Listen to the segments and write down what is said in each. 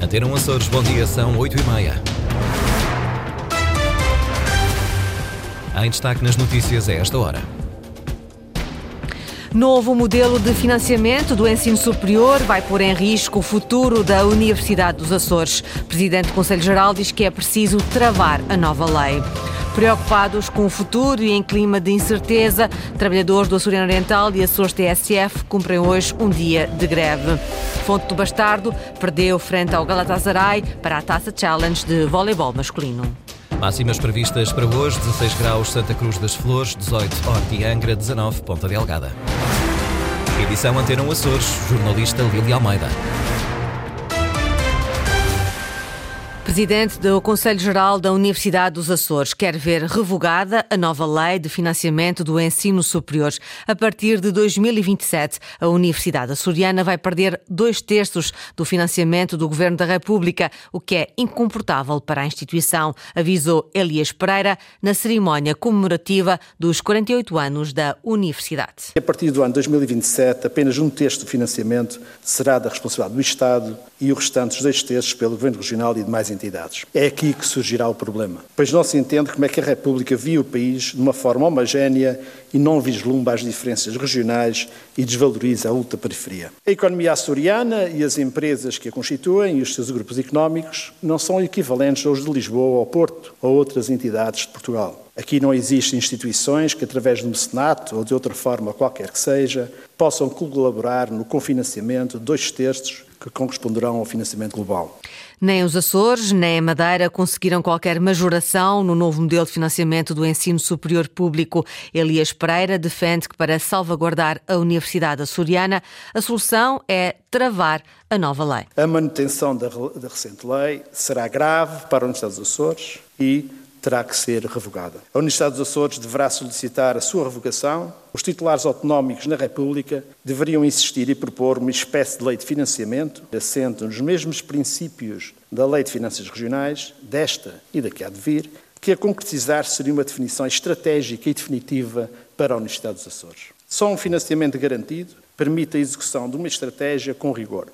Antena 1 Açores, bom dia, são 8 e meia. Em destaque nas notícias a esta hora. Novo modelo de financiamento do ensino superior vai pôr em risco o futuro da Universidade dos Açores. Presidente do Conselho Geral diz que é preciso travar a nova lei. Preocupados com o futuro e em clima de incerteza, trabalhadores do Açoriano Oriental e Açores TSF cumprem hoje um dia de greve. Fonte do Bastardo perdeu frente ao Galatasaray para a Taça Challenge de voleibol masculino. Máximas previstas para hoje: 16 graus Santa Cruz das Flores, 18 Horta e Angra, 19 Ponta Delgada. Edição Antena 1 Açores, jornalista Lili Almeida. Presidente do Conselho Geral da Universidade dos Açores quer ver revogada a nova lei de financiamento do ensino superior. A partir de 2027, a Universidade Açoriana vai perder dois terços do financiamento do Governo da República, o que é incomportável para a instituição, avisou Elias Pereira na cerimónia comemorativa dos 48 anos da Universidade. A partir do ano 2027, apenas um terço do financiamento será da responsabilidade do Estado e os dois terços, pelo Governo Regional e demais entidades. É aqui que surgirá o problema, pois não se entende como é que a República viu o país de uma forma homogénea e não vislumbra as diferenças regionais e desvaloriza a ultraperiferia. A economia açoriana e as empresas que a constituem e os seus grupos económicos não são equivalentes aos de Lisboa ou Porto ou outras entidades de Portugal. Aqui não existem instituições que, através de mecenato ou de outra forma qualquer que seja, possam colaborar no confinanciamento de dois terços que corresponderão ao financiamento global. Nem os Açores, nem a Madeira conseguiram qualquer majoração no novo modelo de financiamento do ensino superior público. Elias Pereira defende que, para salvaguardar a Universidade Açoriana, a solução é travar a nova lei. A manutenção da, da recente lei será grave para a Universidade dos Açores e terá que ser revogada. A Universidade dos Açores deverá solicitar a sua revogação. Os titulares autonómicos na República deveriam insistir e propor uma espécie de lei de financiamento, assente nos mesmos princípios da Lei de Finanças Regionais, desta e da que há de vir, que a concretizar seria uma definição estratégica e definitiva para a Universidade dos Açores. Só um financiamento garantido permite a execução de uma estratégia com rigor.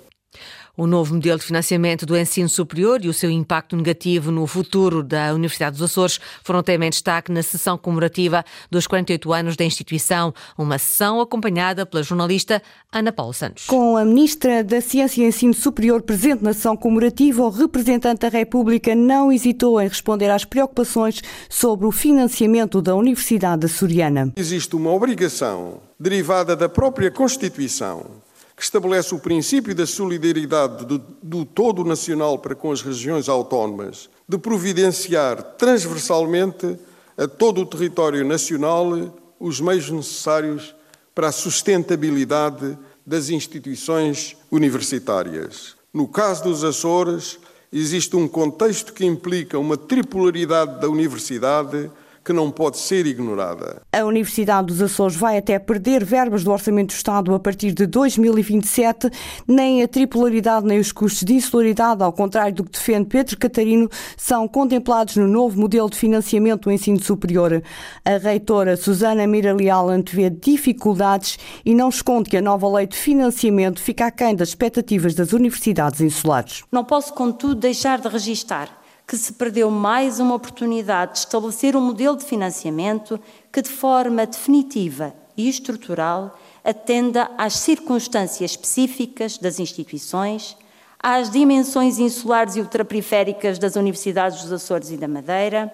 O novo modelo de financiamento do ensino superior e o seu impacto negativo no futuro da Universidade dos Açores foram tema em destaque na sessão comemorativa dos 48 anos da instituição, uma sessão acompanhada pela jornalista Ana Paula Santos. Com a Ministra da Ciência e Ensino Superior presente na sessão comemorativa, o representante da República não hesitou em responder às preocupações sobre o financiamento da Universidade Açoriana. Existe uma obrigação derivada da própria Constituição que estabelece o princípio da solidariedade do, do, todo nacional para com as regiões autónomas, de providenciar transversalmente a todo o território nacional os meios necessários para a sustentabilidade das instituições universitárias. No caso dos Açores, existe um contexto que implica uma tripolaridade da universidade que não pode ser ignorada. A Universidade dos Açores vai até perder verbas do Orçamento do Estado a partir de 2027. Nem a tripolaridade nem os custos de insularidade, ao contrário do que defende Pedro Catarino, são contemplados no novo modelo de financiamento do ensino superior. A reitora Susana Mira Leal antevê dificuldades e não esconde que a nova lei de financiamento fica aquém das expectativas das universidades insulares. Não posso, contudo, deixar de registar que se perdeu mais uma oportunidade de estabelecer um modelo de financiamento que, de forma definitiva e estrutural, atenda às circunstâncias específicas das instituições, às dimensões insulares e ultraperiféricas das universidades dos Açores e da Madeira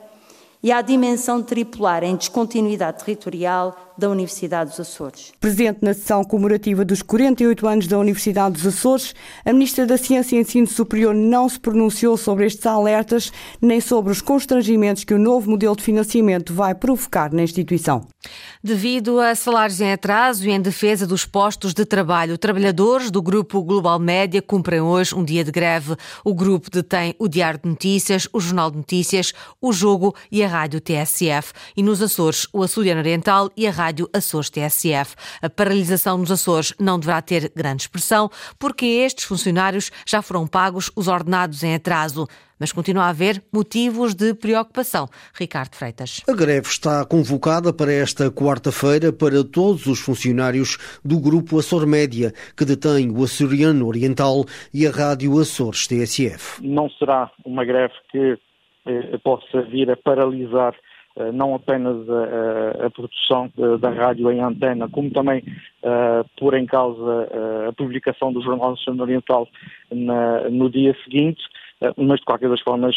e à dimensão tripular em descontinuidade territorial da Universidade dos Açores. Presente na sessão comemorativa dos 48 anos da Universidade dos Açores, a Ministra da Ciência e Ensino Superior não se pronunciou sobre estes alertas nem sobre os constrangimentos que o novo modelo de financiamento vai provocar na instituição. Devido a salários em atraso e em defesa dos postos de trabalho, trabalhadores do Grupo Global Média cumprem hoje um dia de greve. O grupo detém o Diário de Notícias, o Jornal de Notícias, o Jogo e a Rádio TSF. E nos Açores, o Açoriano Oriental e a Rádio Rádio Açores TSF. A paralisação nos Açores não deverá ter grande expressão, porque estes funcionários já foram pagos os ordenados em atraso mas continua a haver motivos de preocupação. Ricardo Freitas. A greve está convocada para esta quarta-feira para todos os funcionários do Grupo Açor Média, que detém o Açoriano Oriental e a Rádio Açores TSF. Não será uma greve que eh, possa vir a paralisar eh, não apenas a, a, produção da rádio em antena, como também uh, pôr em causa uh, a publicação do Jornal Nacional Oriental na, no dia seguinte, mas de qualquer das formas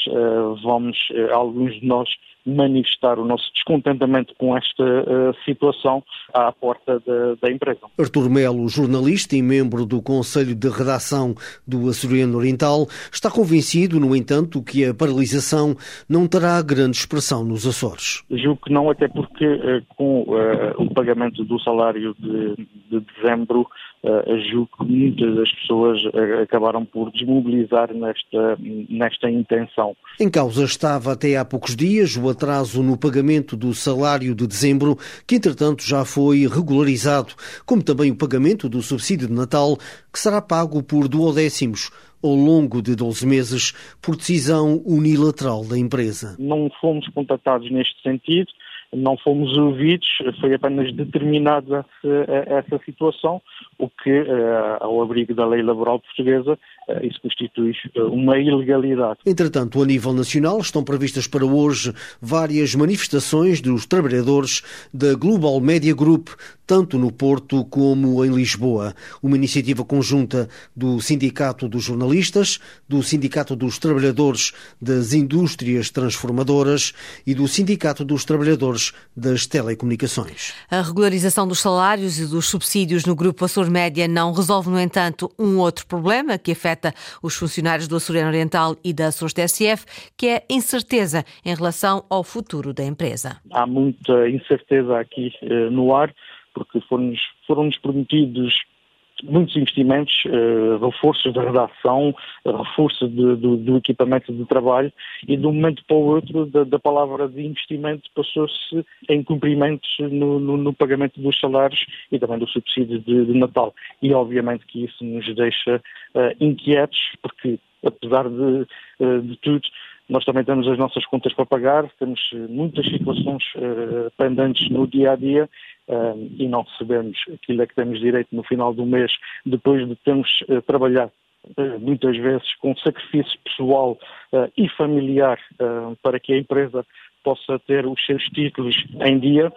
vamos, alguns de nós, manifestar o nosso descontentamento com esta uh, situação à porta de, da empresa. Artur Melo, jornalista e membro do Conselho de Redação do Açoriano Oriental, está convencido, no entanto, que a paralisação não terá grande expressão nos Açores. Julgo que não, até porque uh, com uh, o pagamento do salário de, de dezembro uh, julgo que muitas das pessoas uh, acabaram por desmobilizar nesta, nesta intenção. Em causa estava até há poucos dias o atraso no pagamento do salário de dezembro, que entretanto já foi regularizado, como também o pagamento do subsídio de Natal, que será pago por duodécimos ao longo de 12 meses por decisão unilateral da empresa. Não fomos contatados neste sentido não fomos ouvidos, foi apenas determinada essa situação, o que, eh, ao abrigo da lei laboral portuguesa, eh, isso constitui eh, uma ilegalidade. Entretanto, a nível nacional, estão previstas para hoje várias manifestações dos trabalhadores da Global Media Group, tanto no Porto como em Lisboa. Uma iniciativa conjunta do Sindicato dos Jornalistas, do Sindicato dos Trabalhadores das Indústrias Transformadoras e do Sindicato dos Trabalhadores das telecomunicações. A regularização dos salários e dos subsídios no Grupo Açor Média não resolve, no entanto, um outro problema que afeta os funcionários do Açoriano Oriental e da Açores TSF, que é a incerteza em relação ao futuro da empresa. Há muita incerteza aqui eh, no ar, porque foram-nos foram prometidos muitos investimentos, uh, reforços da redação, reforço de, do, do, equipamento de trabalho e de um momento para o outro da, da palavra de investimento passou-se em cumprimentos no, no, no, pagamento dos salários e também do subsídio de, de Natal. E obviamente que isso nos deixa uh, inquietos porque apesar de, uh, de tudo, nós também temos as nossas contas para pagar, temos muitas situações pendentes no dia a dia uh, e não recebemos aquilo a que temos direito no final do mês, depois de termos uh, trabalhado muitas vezes com sacrifício pessoal e familiar para que a empresa possa ter os seus títulos em dia,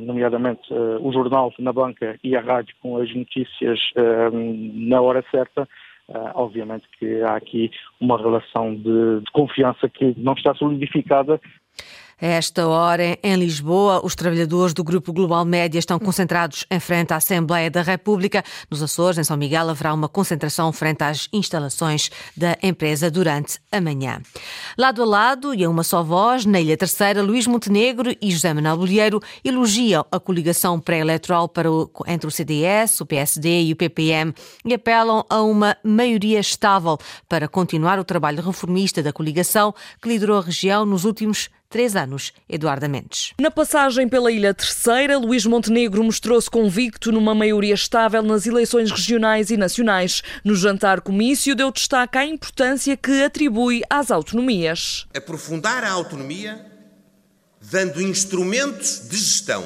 nomeadamente o jornal na banca e a rádio com as notícias na hora certa. Uh, obviamente que há aqui uma relação de, de confiança que não está solidificada a esta hora, em Lisboa, os trabalhadores do Grupo Global Média estão concentrados em frente à Assembleia da República. Nos Açores, em São Miguel, haverá uma concentração frente às instalações da empresa durante a manhã. Lado a lado e a uma só voz, na Ilha Terceira, Luís Montenegro e José Manuel Bolheiro elogiam a coligação pré-eleitoral entre o CDS, o PSD e o PPM e apelam a uma maioria estável para continuar o trabalho reformista da coligação que liderou a região nos últimos três anos. Eduardo Mendes. Na passagem pela Ilha Terceira, Luís Montenegro mostrou-se convicto numa maioria estável nas eleições regionais e nacionais. No jantar comício, deu destaque à importância que atribui às autonomias. Aprofundar a autonomia, dando instrumentos de gestão,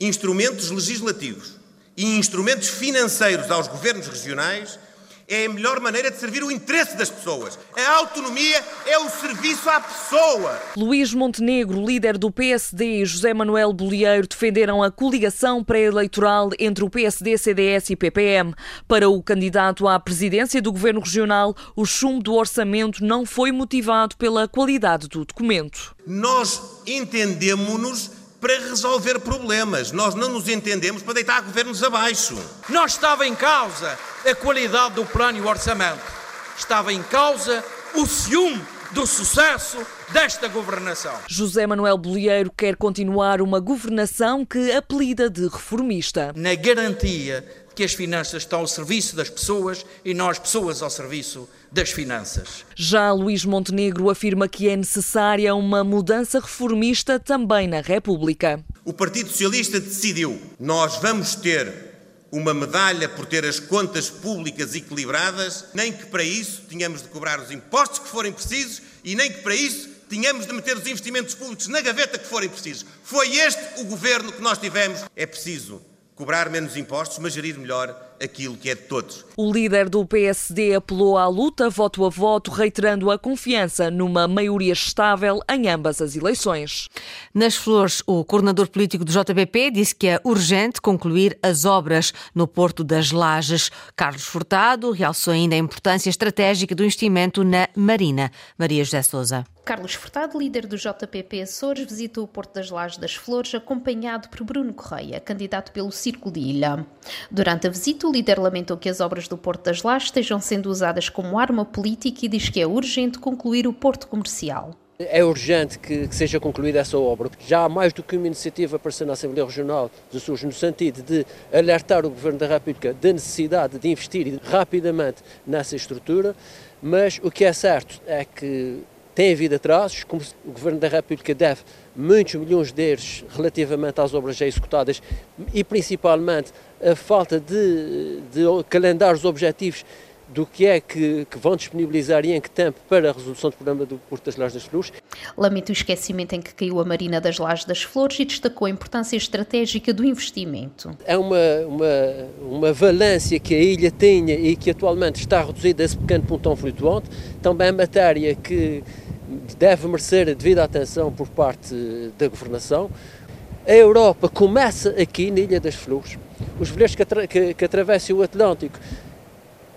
instrumentos legislativos e instrumentos financeiros aos governos regionais é a melhor maneira de servir o interesse das pessoas. A autonomia é o serviço à pessoa. Luís Montenegro, líder do PSD, e José Manuel Bolieiro defenderam a coligação pré-eleitoral entre o PSD, CDS e PPM. Para o candidato à presidência do governo regional, o chumbo do orçamento não foi motivado pela qualidade do documento. Nós entendemos-nos para resolver problemas. Nós não nos entendemos para deitar governos abaixo. Não estava em causa a qualidade do plano e o orçamento. Estava em causa o ciúme do sucesso desta governação. José Manuel Bolieiro quer continuar uma governação que apelida de reformista. Na garantia que as finanças estão ao serviço das pessoas e nós pessoas ao serviço das finanças. Já Luís Montenegro afirma que é necessária uma mudança reformista também na República. o Partido Socialista decidiu: nós vamos ter uma medalha por ter as contas públicas equilibradas, nem que para isso tenhamos de cobrar os impostos que forem precisos e nem que para isso tenhamos de meter os investimentos públicos na gaveta que forem precisos. Foi este o governo que nós tivemos. É preciso cobrar menos impostos, mas gerir melhor aquilo que é de todos. O líder do PSD apelou à luta voto a voto, reiterando a confiança numa maioria estável em ambas as eleições. Nas Flores, o coordenador político do JPP disse que é urgente concluir as obras no Porto das Lajes. Carlos Furtado realçou ainda a importância estratégica do investimento na Marina. Maria José Souza. Carlos Furtado, líder do JPP Açores, visitou o Porto das Lajes das Flores, acompanhado por Bruno Correia, candidato pelo Círculo de Ilha. Durante a visita, o líder lamentou que as obras do Porto das Lajes estejam sendo usadas como arma política e diz que é urgente concluir o porto comercial. É urgente que, que, seja concluída essa obra, porque já há mais do que uma iniciativa aparecendo na Assembleia Regional dos Açores no sentido de alertar o Governo da República da necessidade de investir rapidamente nessa estrutura, mas o que é certo é que tem havido atrasos, como o Governo da República deve muitos milhões de euros relativamente às obras já executadas e principalmente a falta de, de calendários objetivos do que é que, que, vão disponibilizar e em que tempo para a resolução do problema do Porto das Lajes das Flores. Lamenta o esquecimento em que caiu a Marina das Lajes das Flores e destacou a importância estratégica do investimento. É uma, uma, uma valência que a ilha tinha e que atualmente está reduzida a esse pequeno pontão flutuante, também é matéria que deve merecer a devida atenção por parte da governação. A Europa começa aqui na Ilha das Flores. Os veleiros que, atra que, que atravessam o Atlântico,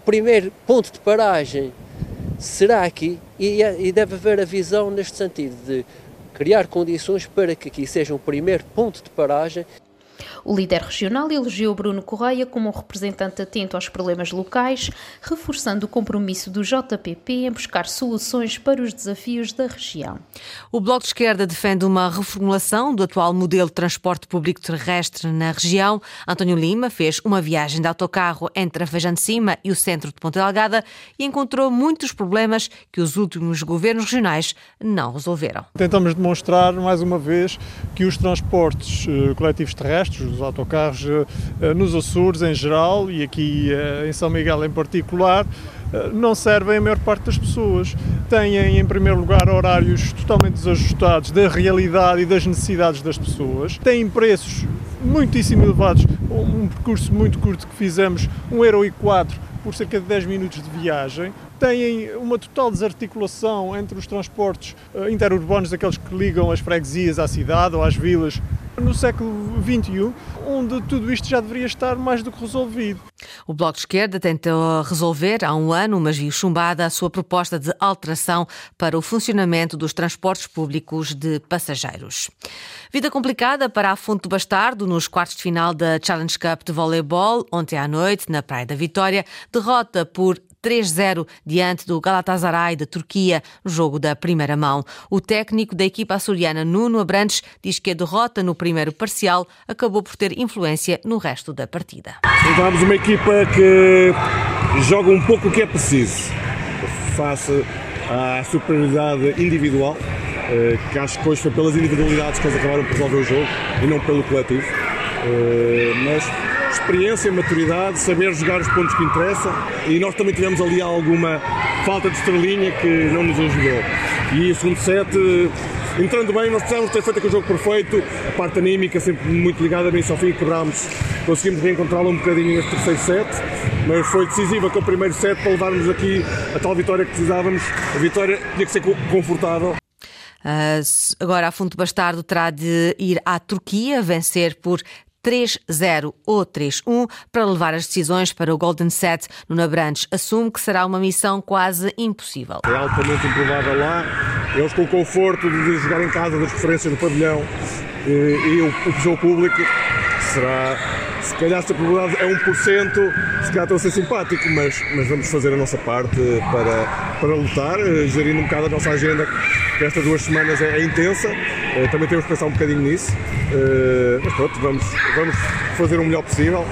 primeiro ponto de paragem será aqui e, e deve haver a visão neste sentido de criar condições para que aqui seja um primeiro ponto de paragem o líder regional elogiou Bruno Correia como um representante atento aos problemas locais, reforçando o compromisso do JPP em buscar soluções para os desafios da região. O Bloco de Esquerda defende uma reformulação do atual modelo de transporte público terrestre na região. António Lima fez uma viagem de autocarro entre a Feijão de Cima e o centro de Ponta Delgada e encontrou muitos problemas que os últimos governos regionais não resolveram. Tentamos demonstrar mais uma vez que os transportes eh, coletivos terrestres, os autocarros eh, eh, nos Açores em geral e aqui eh, em São Miguel em particular, não servem a maior parte das pessoas. Têm, em primeiro lugar, horários totalmente desajustados da realidade e das necessidades das pessoas. Têm preços muitíssimo elevados. Um percurso muito curto que fizemos, 1,04€ por cerca de 10 minutos de viagem. Têm uma total desarticulação entre os transportes interurbanos, aqueles que ligam as freguesias à cidade ou às vilas, no século XXI, onde tudo isto já deveria estar mais do que resolvido. O Bloco de Esquerda tentou resolver há um ano, mas viu chumbada a sua proposta de alteração para o funcionamento dos transportes públicos de passageiros. Vida complicada para a Fonte do Bastardo nos quartos de final da Challenge Cup de voleibol, ontem à noite, na Praia da Vitória, derrota por 3-0 diante do Galatasaray da Turquia no jogo da primeira mão. O técnico da equipa açoriana Nuno Abrantes diz que a derrota no primeiro parcial acabou por ter influência no resto da partida. Encontramos uma equipa que joga um pouco o que é preciso face à superioridade individual eh, que acho que hoje foi pelas individualidades que eles acabaram por resolver o jogo e não pelo coletivo. Eh, mas experiência, maturidade, saber jogar os pontos que interessam e nós também tivemos ali alguma falta de estrelinha que não nos ajudou. E o segundo set, entrando bem, nós precisávamos ter feito aquele jogo perfeito, a parte anímica sempre muito ligada bem ao fim, quebrámos, conseguimos reencontrá-la um bocadinho neste terceiro set, mas foi decisivo aquele primeiro set para levarmos aqui a tal vitória que precisávamos. A vitória tinha que ser confortável. Uh, agora, a Fundo Bastardo terá de ir à Turquia vencer por 3-0 ou 3-1 para levar as decisões para o Golden Set no Nabrantes. Assume que será uma missão quase impossível. É altamente improvável lá. Eles com o conforto de jogar em casa das preferências do pavilhão eh, e o, o público será se calhar essa probabilidade é 1%, se calhar estou a ser simpático, mas, mas vamos fazer a nossa parte para, para lutar, eh, gerindo um bocado a nossa agenda, que estas duas semanas é, é intensa, eh, também temos que pensar um bocadinho nisso, eh, mas pronto, vamos, vamos fazer o melhor possível.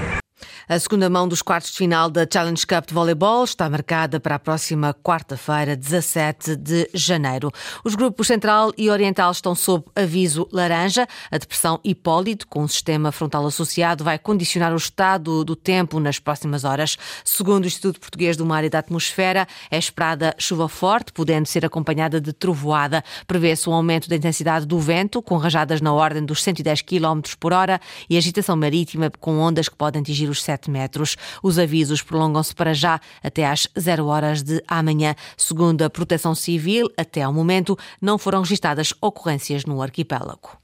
A segunda mão dos quartos de final da Challenge Cup de Voleibol está marcada para a próxima quarta-feira, 17 de janeiro. Os grupos Central e Oriental estão sob aviso laranja. A depressão Hipólito, com um sistema frontal associado, vai condicionar o estado do tempo nas próximas horas. Segundo o Instituto Português do Mar e da Atmosfera, é esperada chuva forte, podendo ser acompanhada de trovoada. Prevê-se um aumento da intensidade do vento, com rajadas na ordem dos 110 km por hora e agitação marítima com ondas que podem atingir os 7 metros. Os avisos prolongam-se para já até às 0 horas de amanhã. Segundo a Proteção Civil, até ao momento não foram registadas ocorrências no arquipélago.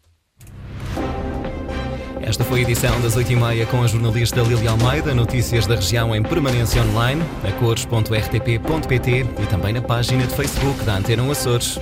Esta foi a edição das 8h30 com a jornalista Lili Almeida. Notícias da região em permanência online, a cores.rtp.pt e também na página de Facebook da Antena Açores.